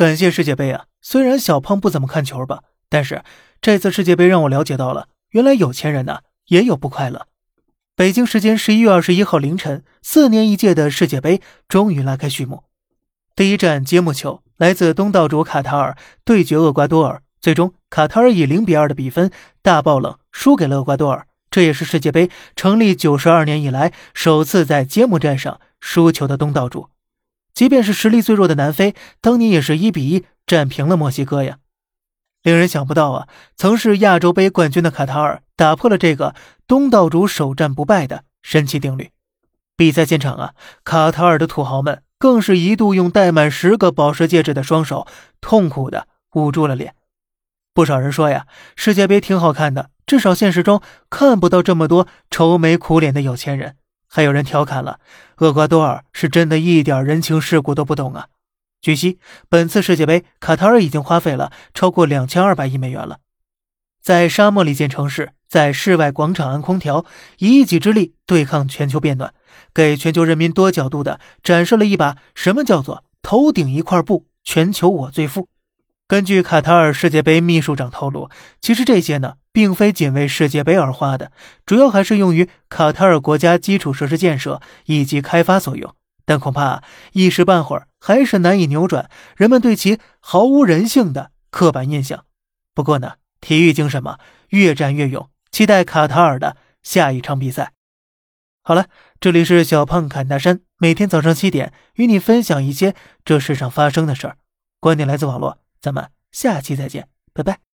感谢世界杯啊！虽然小胖不怎么看球吧，但是这次世界杯让我了解到了，原来有钱人呢也有不快乐。北京时间十一月二十一号凌晨，四年一届的世界杯终于拉开序幕。第一站揭幕球来自东道主卡塔尔对决厄瓜多尔，最终卡塔尔以零比二的比分大爆冷，输给了厄瓜多尔。这也是世界杯成立九十二年以来首次在揭幕战上输球的东道主。即便是实力最弱的南非，当年也是一比一战平了墨西哥呀。令人想不到啊，曾是亚洲杯冠军的卡塔尔打破了这个东道主首战不败的神奇定律。比赛现场啊，卡塔尔的土豪们更是一度用戴满十个宝石戒指的双手痛苦的捂住了脸。不少人说呀，世界杯挺好看的，至少现实中看不到这么多愁眉苦脸的有钱人。还有人调侃了，厄瓜多尔是真的一点人情世故都不懂啊！据悉，本次世界杯，卡塔尔已经花费了超过两千二百亿美元了，在沙漠里建城市，在室外广场安空调，以一己之力对抗全球变暖，给全球人民多角度的展示了一把什么叫做头顶一块布，全球我最富。根据卡塔尔世界杯秘书长透露，其实这些呢，并非仅为世界杯而花的，主要还是用于卡塔尔国家基础设施建设以及开发所用。但恐怕一时半会儿还是难以扭转人们对其毫无人性的刻板印象。不过呢，体育精神嘛，越战越勇，期待卡塔尔的下一场比赛。好了，这里是小胖侃大山，每天早上七点与你分享一些这世上发生的事儿，观点来自网络。咱们下期再见，拜拜。